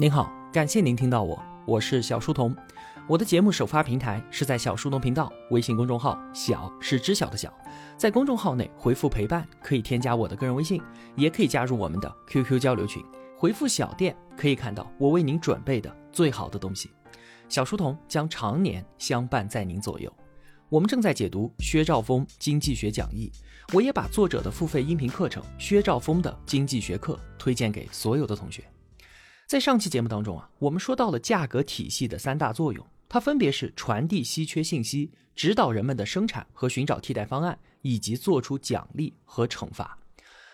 您好，感谢您听到我，我是小书童。我的节目首发平台是在小书童频道微信公众号，小是知晓的小，在公众号内回复陪伴可以添加我的个人微信，也可以加入我们的 QQ 交流群。回复小店可以看到我为您准备的最好的东西。小书童将常年相伴在您左右。我们正在解读薛兆丰经济学讲义，我也把作者的付费音频课程《薛兆丰的经济学课》推荐给所有的同学。在上期节目当中啊，我们说到了价格体系的三大作用，它分别是传递稀缺信息、指导人们的生产和寻找替代方案，以及做出奖励和惩罚。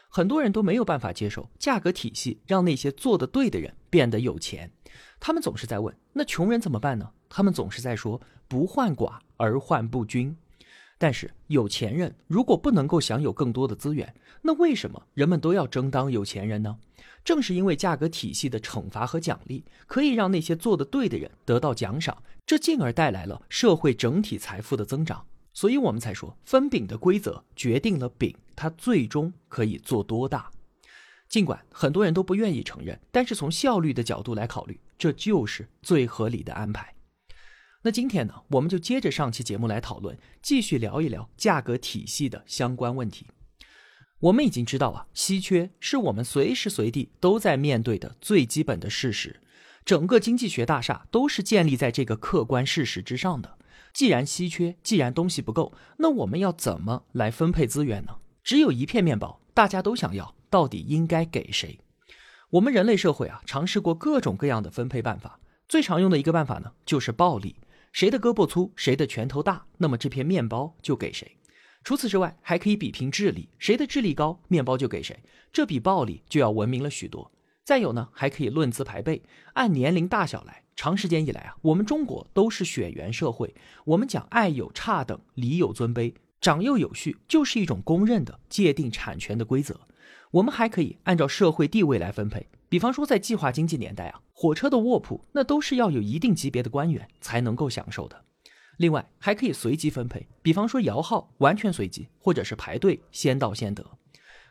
很多人都没有办法接受价格体系让那些做得对的人变得有钱，他们总是在问：那穷人怎么办呢？他们总是在说不患寡而患不均。但是有钱人如果不能够享有更多的资源，那为什么人们都要争当有钱人呢？正是因为价格体系的惩罚和奖励可以让那些做得对的人得到奖赏，这进而带来了社会整体财富的增长，所以我们才说分饼的规则决定了饼它最终可以做多大。尽管很多人都不愿意承认，但是从效率的角度来考虑，这就是最合理的安排。那今天呢，我们就接着上期节目来讨论，继续聊一聊价格体系的相关问题。我们已经知道啊，稀缺是我们随时随地都在面对的最基本的事实，整个经济学大厦都是建立在这个客观事实之上的。既然稀缺，既然东西不够，那我们要怎么来分配资源呢？只有一片面包，大家都想要，到底应该给谁？我们人类社会啊，尝试过各种各样的分配办法，最常用的一个办法呢，就是暴力。谁的胳膊粗，谁的拳头大，那么这片面包就给谁。除此之外，还可以比拼智力，谁的智力高，面包就给谁。这比暴力就要文明了许多。再有呢，还可以论资排辈，按年龄大小来。长时间以来啊，我们中国都是血缘社会，我们讲爱有差等，礼有尊卑，长幼有序，就是一种公认的界定产权的规则。我们还可以按照社会地位来分配。比方说，在计划经济年代啊，火车的卧铺那都是要有一定级别的官员才能够享受的。另外，还可以随机分配，比方说摇号完全随机，或者是排队先到先得。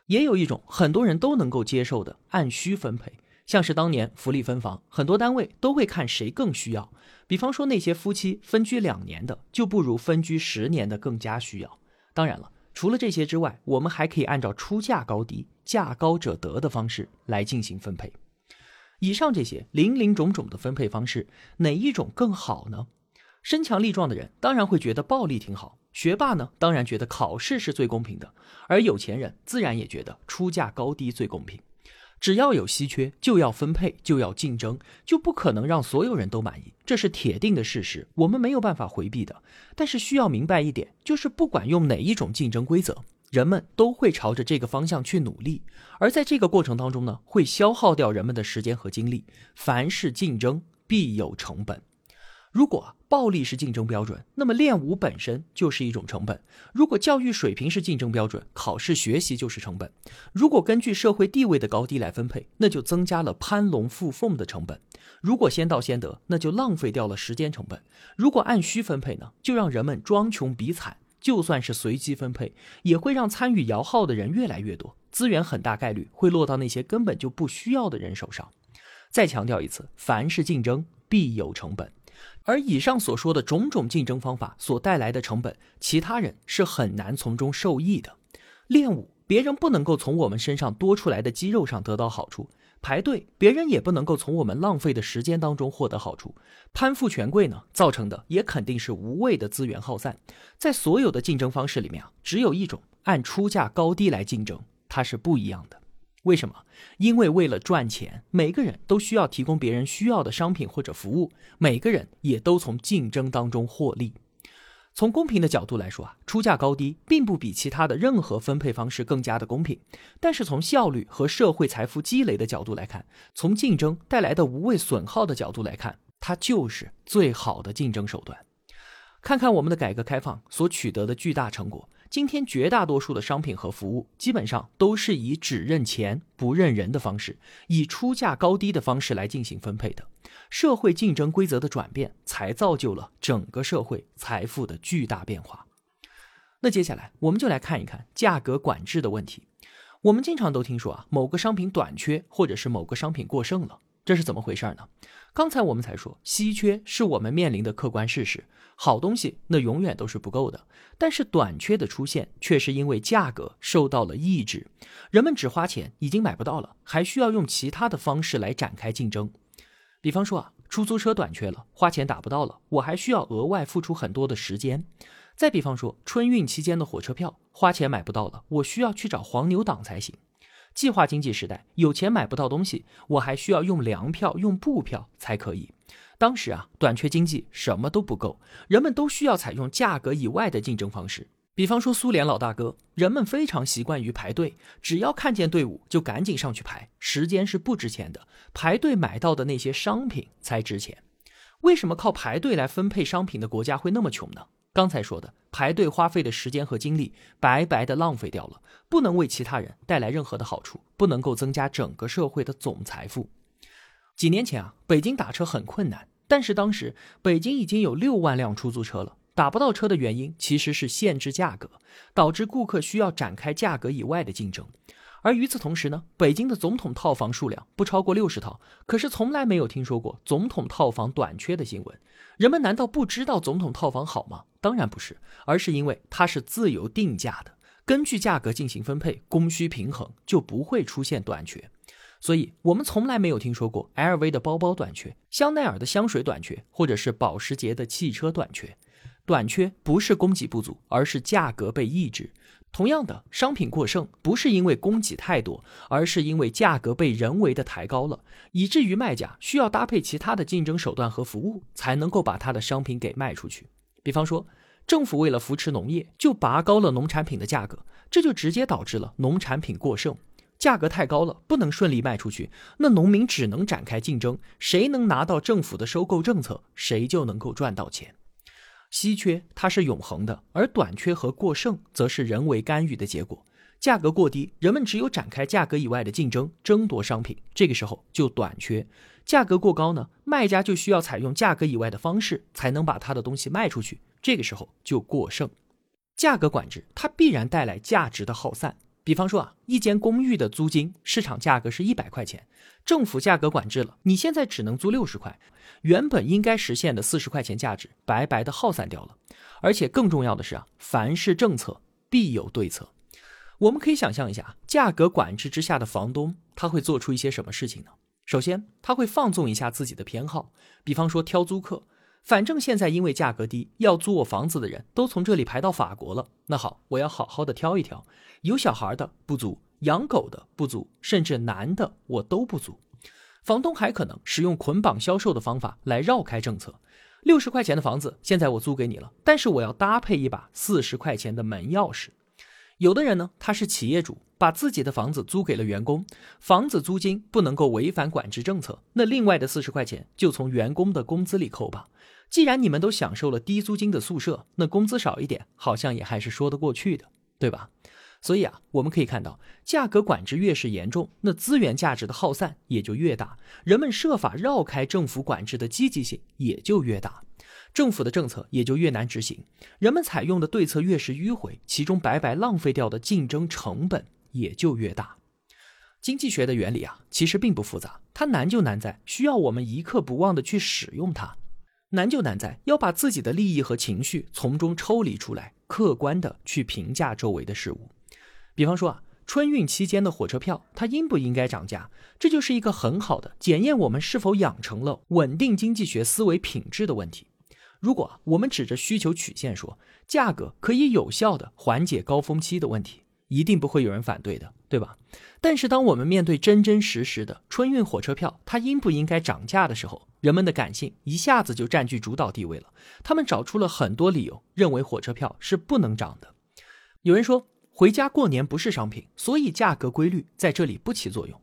也有一种很多人都能够接受的按需分配，像是当年福利分房，很多单位都会看谁更需要。比方说那些夫妻分居两年的，就不如分居十年的更加需要。当然了，除了这些之外，我们还可以按照出价高低。价高者得的方式来进行分配。以上这些林林种种的分配方式，哪一种更好呢？身强力壮的人当然会觉得暴力挺好，学霸呢当然觉得考试是最公平的，而有钱人自然也觉得出价高低最公平。只要有稀缺，就要分配，就要竞争，就不可能让所有人都满意，这是铁定的事实，我们没有办法回避的。但是需要明白一点，就是不管用哪一种竞争规则。人们都会朝着这个方向去努力，而在这个过程当中呢，会消耗掉人们的时间和精力。凡是竞争，必有成本。如果暴力是竞争标准，那么练武本身就是一种成本；如果教育水平是竞争标准，考试学习就是成本；如果根据社会地位的高低来分配，那就增加了攀龙附凤的成本；如果先到先得，那就浪费掉了时间成本；如果按需分配呢，就让人们装穷比惨。就算是随机分配，也会让参与摇号的人越来越多，资源很大概率会落到那些根本就不需要的人手上。再强调一次，凡是竞争必有成本，而以上所说的种种竞争方法所带来的成本，其他人是很难从中受益的。练武，别人不能够从我们身上多出来的肌肉上得到好处。排队，别人也不能够从我们浪费的时间当中获得好处。攀附权贵呢，造成的也肯定是无谓的资源耗散。在所有的竞争方式里面啊，只有一种按出价高低来竞争，它是不一样的。为什么？因为为了赚钱，每个人都需要提供别人需要的商品或者服务，每个人也都从竞争当中获利。从公平的角度来说啊，出价高低并不比其他的任何分配方式更加的公平。但是从效率和社会财富积累的角度来看，从竞争带来的无谓损耗的角度来看，它就是最好的竞争手段。看看我们的改革开放所取得的巨大成果。今天绝大多数的商品和服务，基本上都是以只认钱不认人的方式，以出价高低的方式来进行分配的。社会竞争规则的转变，才造就了整个社会财富的巨大变化。那接下来，我们就来看一看价格管制的问题。我们经常都听说啊，某个商品短缺，或者是某个商品过剩了。这是怎么回事呢？刚才我们才说，稀缺是我们面临的客观事实，好东西那永远都是不够的。但是短缺的出现，却是因为价格受到了抑制，人们只花钱已经买不到了，还需要用其他的方式来展开竞争。比方说啊，出租车短缺了，花钱打不到了，我还需要额外付出很多的时间。再比方说，春运期间的火车票，花钱买不到了，我需要去找黄牛党才行。计划经济时代，有钱买不到东西，我还需要用粮票、用布票才可以。当时啊，短缺经济，什么都不够，人们都需要采用价格以外的竞争方式。比方说苏联老大哥，人们非常习惯于排队，只要看见队伍就赶紧上去排，时间是不值钱的，排队买到的那些商品才值钱。为什么靠排队来分配商品的国家会那么穷呢？刚才说的排队花费的时间和精力白白的浪费掉了，不能为其他人带来任何的好处，不能够增加整个社会的总财富。几年前啊，北京打车很困难，但是当时北京已经有六万辆出租车了，打不到车的原因其实是限制价格，导致顾客需要展开价格以外的竞争。而与此同时呢，北京的总统套房数量不超过六十套，可是从来没有听说过总统套房短缺的新闻。人们难道不知道总统套房好吗？当然不是，而是因为它是自由定价的，根据价格进行分配，供需平衡就不会出现短缺。所以，我们从来没有听说过 LV 的包包短缺，香奈儿的香水短缺，或者是保时捷的汽车短缺。短缺不是供给不足，而是价格被抑制。同样的，商品过剩不是因为供给太多，而是因为价格被人为的抬高了，以至于卖家需要搭配其他的竞争手段和服务，才能够把他的商品给卖出去。比方说，政府为了扶持农业，就拔高了农产品的价格，这就直接导致了农产品过剩，价格太高了，不能顺利卖出去，那农民只能展开竞争，谁能拿到政府的收购政策，谁就能够赚到钱。稀缺它是永恒的，而短缺和过剩则是人为干预的结果。价格过低，人们只有展开价格以外的竞争，争夺商品，这个时候就短缺；价格过高呢，卖家就需要采用价格以外的方式，才能把他的东西卖出去，这个时候就过剩。价格管制它必然带来价值的耗散。比方说啊，一间公寓的租金市场价格是一百块钱，政府价格管制了，你现在只能租六十块，原本应该实现的四十块钱价值白白的耗散掉了。而且更重要的是啊，凡是政策必有对策。我们可以想象一下，价格管制之下的房东他会做出一些什么事情呢？首先，他会放纵一下自己的偏好，比方说挑租客。反正现在因为价格低，要租我房子的人都从这里排到法国了。那好，我要好好的挑一挑，有小孩的不租，养狗的不租，甚至男的我都不租。房东还可能使用捆绑销售的方法来绕开政策。六十块钱的房子现在我租给你了，但是我要搭配一把四十块钱的门钥匙。有的人呢，他是企业主，把自己的房子租给了员工，房子租金不能够违反管制政策，那另外的四十块钱就从员工的工资里扣吧。既然你们都享受了低租金的宿舍，那工资少一点好像也还是说得过去的，对吧？所以啊，我们可以看到，价格管制越是严重，那资源价值的耗散也就越大，人们设法绕开政府管制的积极性也就越大，政府的政策也就越难执行，人们采用的对策越是迂回，其中白白浪费掉的竞争成本也就越大。经济学的原理啊，其实并不复杂，它难就难在需要我们一刻不忘的去使用它。难就难在要把自己的利益和情绪从中抽离出来，客观的去评价周围的事物。比方说啊，春运期间的火车票，它应不应该涨价？这就是一个很好的检验我们是否养成了稳定经济学思维品质的问题。如果我们指着需求曲线说，价格可以有效的缓解高峰期的问题。一定不会有人反对的，对吧？但是当我们面对真真实实的春运火车票，它应不应该涨价的时候，人们的感性一下子就占据主导地位了。他们找出了很多理由，认为火车票是不能涨的。有人说回家过年不是商品，所以价格规律在这里不起作用。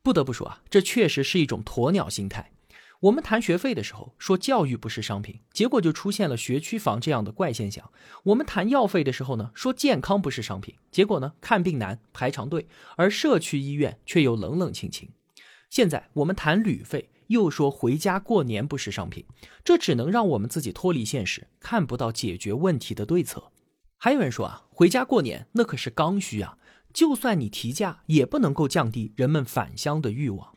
不得不说啊，这确实是一种鸵鸟心态。我们谈学费的时候说教育不是商品，结果就出现了学区房这样的怪现象。我们谈药费的时候呢，说健康不是商品，结果呢看病难排长队，而社区医院却又冷冷清清。现在我们谈旅费，又说回家过年不是商品，这只能让我们自己脱离现实，看不到解决问题的对策。还有人说啊，回家过年那可是刚需啊，就算你提价，也不能够降低人们返乡的欲望。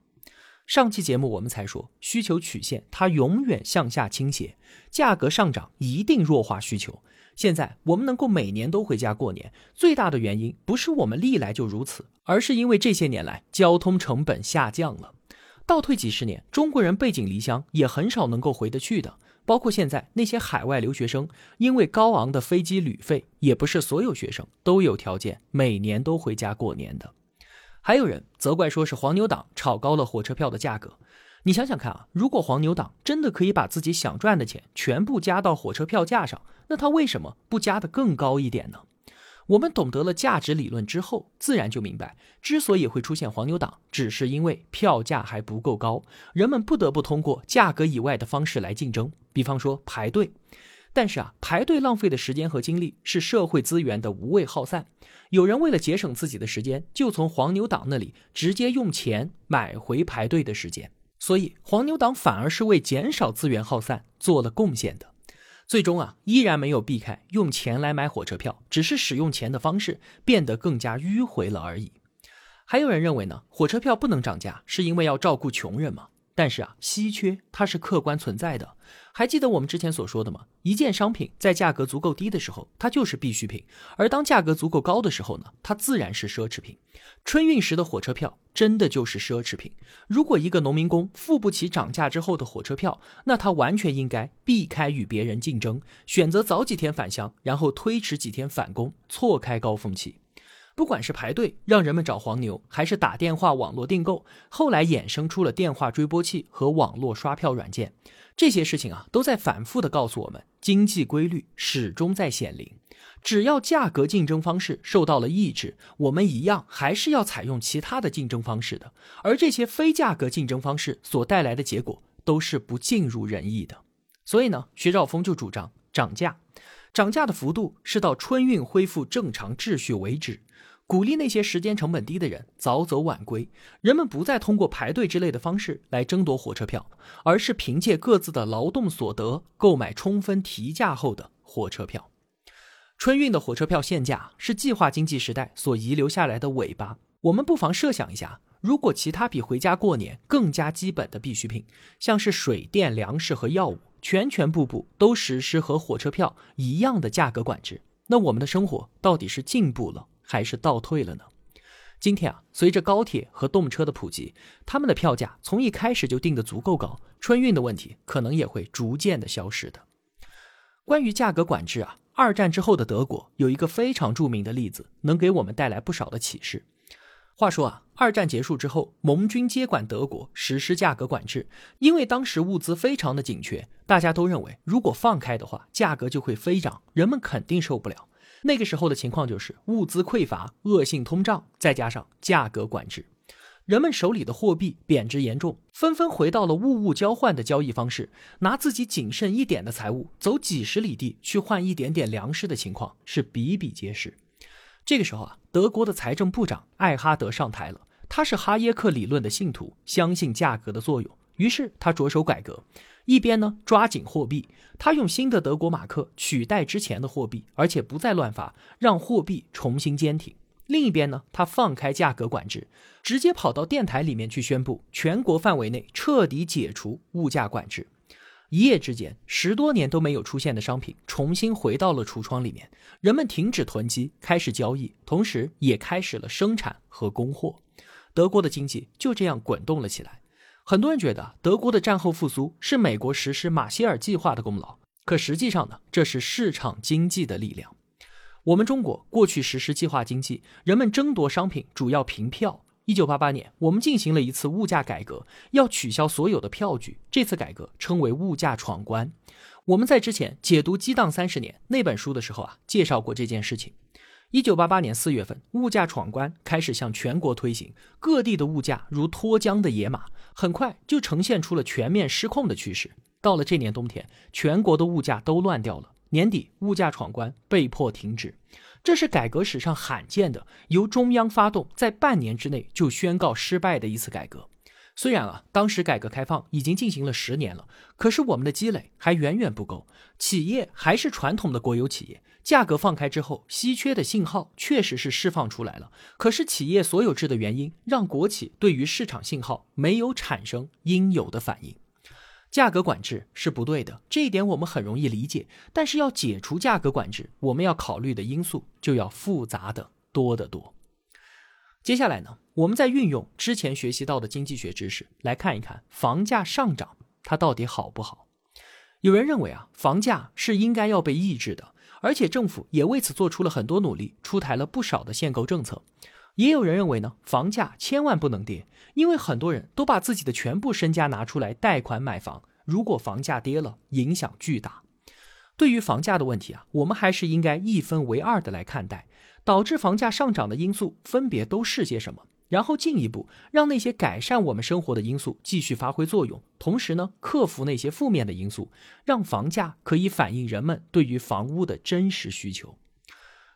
上期节目我们才说，需求曲线它永远向下倾斜，价格上涨一定弱化需求。现在我们能够每年都回家过年，最大的原因不是我们历来就如此，而是因为这些年来交通成本下降了。倒退几十年，中国人背井离乡也很少能够回得去的。包括现在那些海外留学生，因为高昂的。飞机旅费，也不是所有学生都有条件每年都回家过年的。还有人责怪说是黄牛党炒高了火车票的价格。你想想看啊，如果黄牛党真的可以把自己想赚的钱全部加到火车票价上，那他为什么不加的更高一点呢？我们懂得了价值理论之后，自然就明白，之所以会出现黄牛党，只是因为票价还不够高，人们不得不通过价格以外的方式来竞争，比方说排队。但是啊，排队浪费的时间和精力是社会资源的无谓耗散。有人为了节省自己的时间，就从黄牛党那里直接用钱买回排队的时间。所以，黄牛党反而是为减少资源耗散做了贡献的。最终啊，依然没有避开用钱来买火车票，只是使用钱的方式变得更加迂回了而已。还有人认为呢，火车票不能涨价，是因为要照顾穷人吗？但是啊，稀缺它是客观存在的。还记得我们之前所说的吗？一件商品在价格足够低的时候，它就是必需品；而当价格足够高的时候呢，它自然是奢侈品。春运时的火车票真的就是奢侈品。如果一个农民工付不起涨价之后的火车票，那他完全应该避开与别人竞争，选择早几天返乡，然后推迟几天返工，错开高峰期。不管是排队让人们找黄牛，还是打电话网络订购，后来衍生出了电话追波器和网络刷票软件，这些事情啊，都在反复的告诉我们，经济规律始终在显灵。只要价格竞争方式受到了抑制，我们一样还是要采用其他的竞争方式的。而这些非价格竞争方式所带来的结果，都是不尽如人意的。所以呢，薛兆丰就主张涨价，涨价的幅度是到春运恢复正常秩序为止。鼓励那些时间成本低的人早走晚归，人们不再通过排队之类的方式来争夺火车票，而是凭借各自的劳动所得购买充分提价后的火车票。春运的火车票限价是计划经济时代所遗留下来的尾巴。我们不妨设想一下，如果其他比回家过年更加基本的必需品，像是水电、粮食和药物，全全部部都实施和火车票一样的价格管制，那我们的生活到底是进步了？还是倒退了呢？今天啊，随着高铁和动车的普及，他们的票价从一开始就定得足够高，春运的问题可能也会逐渐的消失的。关于价格管制啊，二战之后的德国有一个非常著名的例子，能给我们带来不少的启示。话说啊，二战结束之后，盟军接管德国实施价格管制，因为当时物资非常的紧缺，大家都认为如果放开的话，价格就会飞涨，人们肯定受不了。那个时候的情况就是物资匮乏、恶性通胀，再加上价格管制，人们手里的货币贬值严重，纷纷回到了物物交换的交易方式，拿自己仅剩一点的财物走几十里地去换一点点粮食的情况是比比皆是。这个时候啊，德国的财政部长艾哈德上台了，他是哈耶克理论的信徒，相信价格的作用，于是他着手改革。一边呢抓紧货币，他用新的德国马克取代之前的货币，而且不再乱发，让货币重新坚挺。另一边呢，他放开价格管制，直接跑到电台里面去宣布，全国范围内彻底解除物价管制。一夜之间，十多年都没有出现的商品重新回到了橱窗里面，人们停止囤积，开始交易，同时也开始了生产和供货。德国的经济就这样滚动了起来。很多人觉得德国的战后复苏是美国实施马歇尔计划的功劳，可实际上呢，这是市场经济的力量。我们中国过去实施计划经济，人们争夺商品主要凭票。一九八八年，我们进行了一次物价改革，要取消所有的票据。这次改革称为物价闯关。我们在之前解读《激荡三十年》那本书的时候啊，介绍过这件事情。一九八八年四月份，物价闯关开始向全国推行，各地的物价如脱缰的野马，很快就呈现出了全面失控的趋势。到了这年冬天，全国的物价都乱掉了。年底，物价闯关被迫停止，这是改革史上罕见的由中央发动，在半年之内就宣告失败的一次改革。虽然啊，当时改革开放已经进行了十年了，可是我们的积累还远远不够，企业还是传统的国有企业。价格放开之后，稀缺的信号确实是释放出来了，可是企业所有制的原因让国企对于市场信号没有产生应有的反应。价格管制是不对的，这一点我们很容易理解。但是要解除价格管制，我们要考虑的因素就要复杂的多得多。接下来呢，我们再运用之前学习到的经济学知识来看一看房价上涨它到底好不好。有人认为啊，房价是应该要被抑制的，而且政府也为此做出了很多努力，出台了不少的限购政策。也有人认为呢，房价千万不能跌，因为很多人都把自己的全部身家拿出来贷款买房，如果房价跌了，影响巨大。对于房价的问题啊，我们还是应该一分为二的来看待。导致房价上涨的因素分别都是些什么？然后进一步让那些改善我们生活的因素继续发挥作用，同时呢，克服那些负面的因素，让房价可以反映人们对于房屋的真实需求。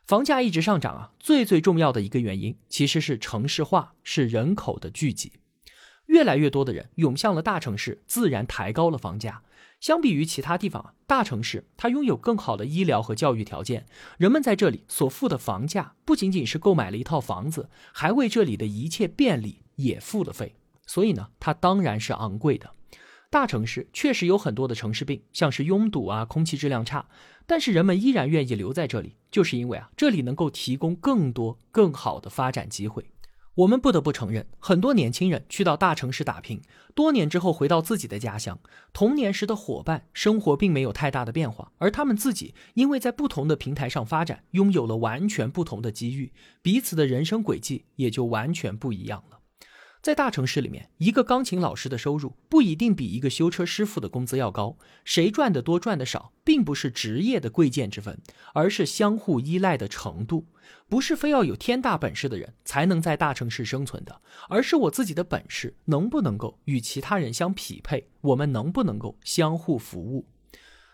房价一直上涨啊，最最重要的一个原因其实是城市化，是人口的聚集，越来越多的人涌向了大城市，自然抬高了房价。相比于其他地方啊，大城市它拥有更好的医疗和教育条件，人们在这里所付的房价不仅仅是购买了一套房子，还为这里的一切便利也付了费，所以呢，它当然是昂贵的。大城市确实有很多的城市病，像是拥堵啊、空气质量差，但是人们依然愿意留在这里，就是因为啊，这里能够提供更多更好的发展机会。我们不得不承认，很多年轻人去到大城市打拼，多年之后回到自己的家乡，童年时的伙伴生活并没有太大的变化，而他们自己因为在不同的平台上发展，拥有了完全不同的机遇，彼此的人生轨迹也就完全不一样了。在大城市里面，一个钢琴老师的收入不一定比一个修车师傅的工资要高。谁赚的多，赚的少，并不是职业的贵贱之分，而是相互依赖的程度。不是非要有天大本事的人才能在大城市生存的，而是我自己的本事能不能够与其他人相匹配，我们能不能够相互服务。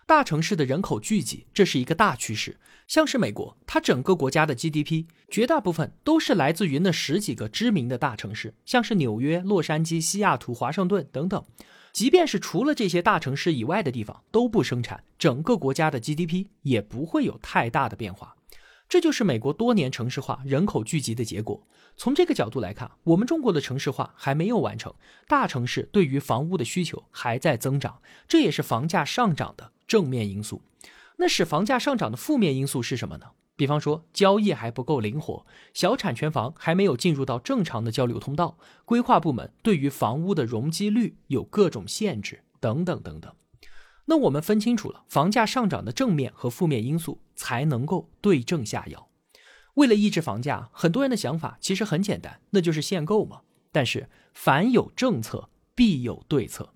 大城市的人口聚集，这是一个大趋势。像是美国，它整个国家的 GDP 绝大部分都是来自于那十几个知名的大城市，像是纽约、洛杉矶、西雅图、华盛顿等等。即便是除了这些大城市以外的地方都不生产，整个国家的 GDP 也不会有太大的变化。这就是美国多年城市化、人口聚集的结果。从这个角度来看，我们中国的城市化还没有完成，大城市对于房屋的需求还在增长，这也是房价上涨的正面因素。那使房价上涨的负面因素是什么呢？比方说交易还不够灵活，小产权房还没有进入到正常的交流通道，规划部门对于房屋的容积率有各种限制，等等等等。那我们分清楚了房价上涨的正面和负面因素，才能够对症下药。为了抑制房价，很多人的想法其实很简单，那就是限购嘛。但是凡有政策，必有对策。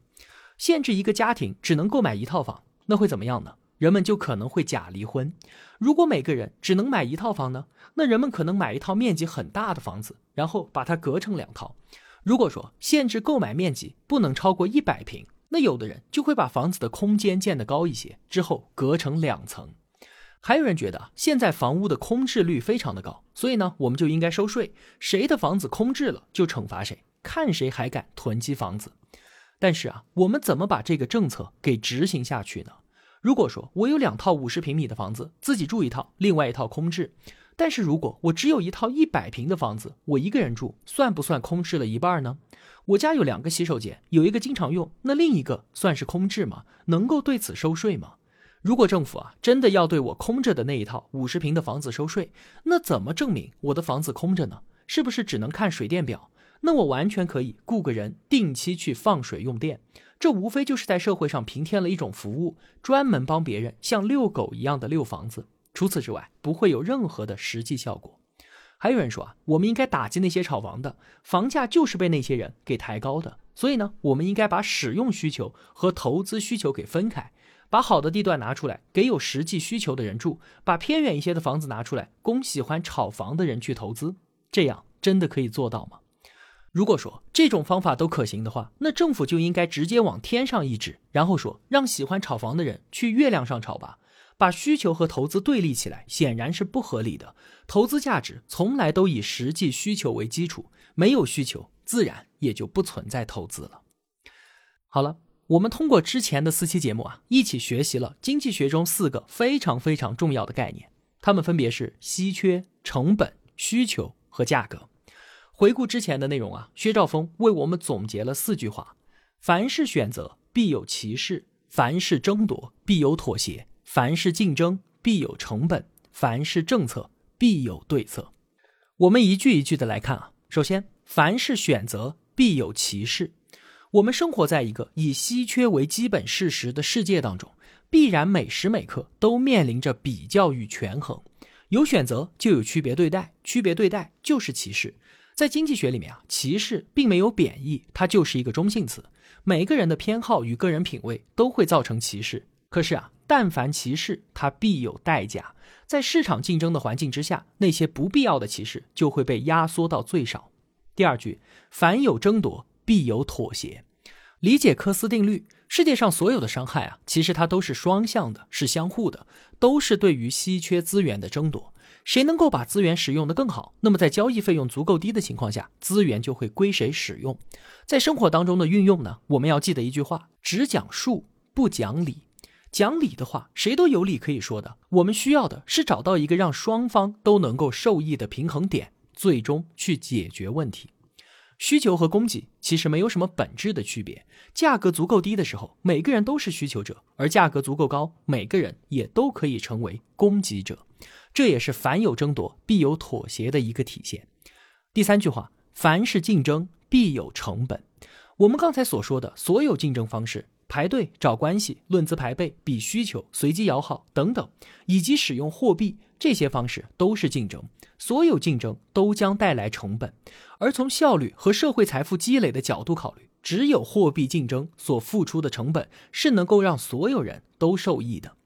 限制一个家庭只能购买一套房，那会怎么样呢？人们就可能会假离婚。如果每个人只能买一套房呢？那人们可能买一套面积很大的房子，然后把它隔成两套。如果说限制购买面积不能超过一百平，那有的人就会把房子的空间建得高一些，之后隔成两层。还有人觉得现在房屋的空置率非常的高，所以呢，我们就应该收税，谁的房子空置了就惩罚谁，看谁还敢囤积房子。但是啊，我们怎么把这个政策给执行下去呢？如果说我有两套五十平米的房子，自己住一套，另外一套空置，但是如果我只有一套一百平的房子，我一个人住，算不算空置了一半呢？我家有两个洗手间，有一个经常用，那另一个算是空置吗？能够对此收税吗？如果政府啊真的要对我空着的那一套五十平的房子收税，那怎么证明我的房子空着呢？是不是只能看水电表？那我完全可以雇个人定期去放水用电，这无非就是在社会上平添了一种服务，专门帮别人像遛狗一样的遛房子。除此之外，不会有任何的实际效果。还有人说啊，我们应该打击那些炒房的，房价就是被那些人给抬高的。所以呢，我们应该把使用需求和投资需求给分开。把好的地段拿出来给有实际需求的人住，把偏远一些的房子拿出来供喜欢炒房的人去投资，这样真的可以做到吗？如果说这种方法都可行的话，那政府就应该直接往天上一指，然后说让喜欢炒房的人去月亮上炒吧。把需求和投资对立起来，显然是不合理的。投资价值从来都以实际需求为基础，没有需求自然也就不存在投资了。好了，我们通过之前的四期节目啊，一起学习了经济学中四个非常非常重要的概念，它们分别是稀缺、成本、需求和价格。回顾之前的内容啊，薛兆丰为我们总结了四句话：凡是选择，必有其事；凡是争夺，必有妥协；凡是竞争，必有成本；凡是政策，必有对策。我们一句一句的来看啊。首先，凡是选择，必有其事。我们生活在一个以稀缺为基本事实的世界当中，必然每时每刻都面临着比较与权衡。有选择就有区别对待，区别对待就是歧视。在经济学里面啊，歧视并没有贬义，它就是一个中性词。每个人的偏好与个人品味都会造成歧视。可是啊，但凡歧视，它必有代价。在市场竞争的环境之下，那些不必要的歧视就会被压缩到最少。第二句，凡有争夺，必有妥协。理解科斯定律，世界上所有的伤害啊，其实它都是双向的，是相互的，都是对于稀缺资源的争夺。谁能够把资源使用的更好，那么在交易费用足够低的情况下，资源就会归谁使用。在生活当中的运用呢，我们要记得一句话：只讲数，不讲理。讲理的话，谁都有理可以说的。我们需要的是找到一个让双方都能够受益的平衡点，最终去解决问题。需求和供给其实没有什么本质的区别。价格足够低的时候，每个人都是需求者；而价格足够高，每个人也都可以成为供给者。这也是凡有争夺，必有妥协的一个体现。第三句话，凡是竞争，必有成本。我们刚才所说的所有竞争方式。排队找关系、论资排辈、比需求、随机摇号等等，以及使用货币这些方式都是竞争。所有竞争都将带来成本，而从效率和社会财富积累的角度考虑，只有货币竞争所付出的成本是能够让所有人都受益的。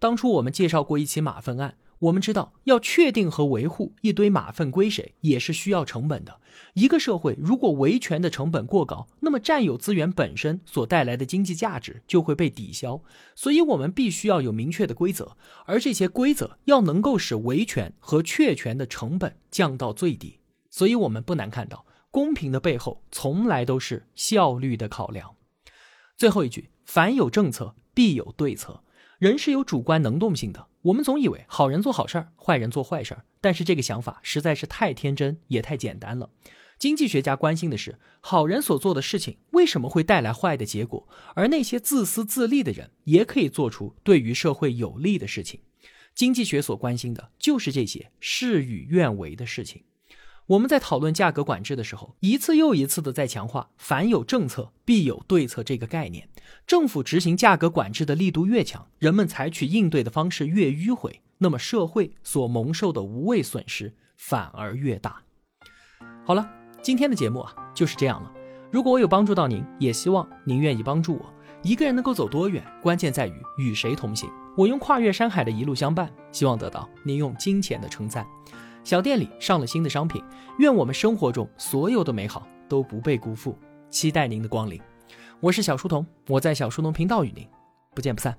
当初我们介绍过一起马粪案。我们知道，要确定和维护一堆马粪归谁，也是需要成本的。一个社会如果维权的成本过高，那么占有资源本身所带来的经济价值就会被抵消。所以，我们必须要有明确的规则，而这些规则要能够使维权和确权的成本降到最低。所以，我们不难看到，公平的背后从来都是效率的考量。最后一句，凡有政策，必有对策。人是有主观能动性的。我们总以为好人做好事儿，坏人做坏事儿，但是这个想法实在是太天真，也太简单了。经济学家关心的是，好人所做的事情为什么会带来坏的结果，而那些自私自利的人也可以做出对于社会有利的事情。经济学所关心的就是这些事与愿违的事情。我们在讨论价格管制的时候，一次又一次的在强化“凡有政策，必有对策”这个概念。政府执行价格管制的力度越强，人们采取应对的方式越迂回，那么社会所蒙受的无谓损失反而越大。好了，今天的节目啊就是这样了。如果我有帮助到您，也希望您愿意帮助我。一个人能够走多远，关键在于与谁同行。我用跨越山海的一路相伴，希望得到您用金钱的称赞。小店里上了新的商品，愿我们生活中所有的美好都不被辜负，期待您的光临。我是小书童，我在小书童频道与您不见不散。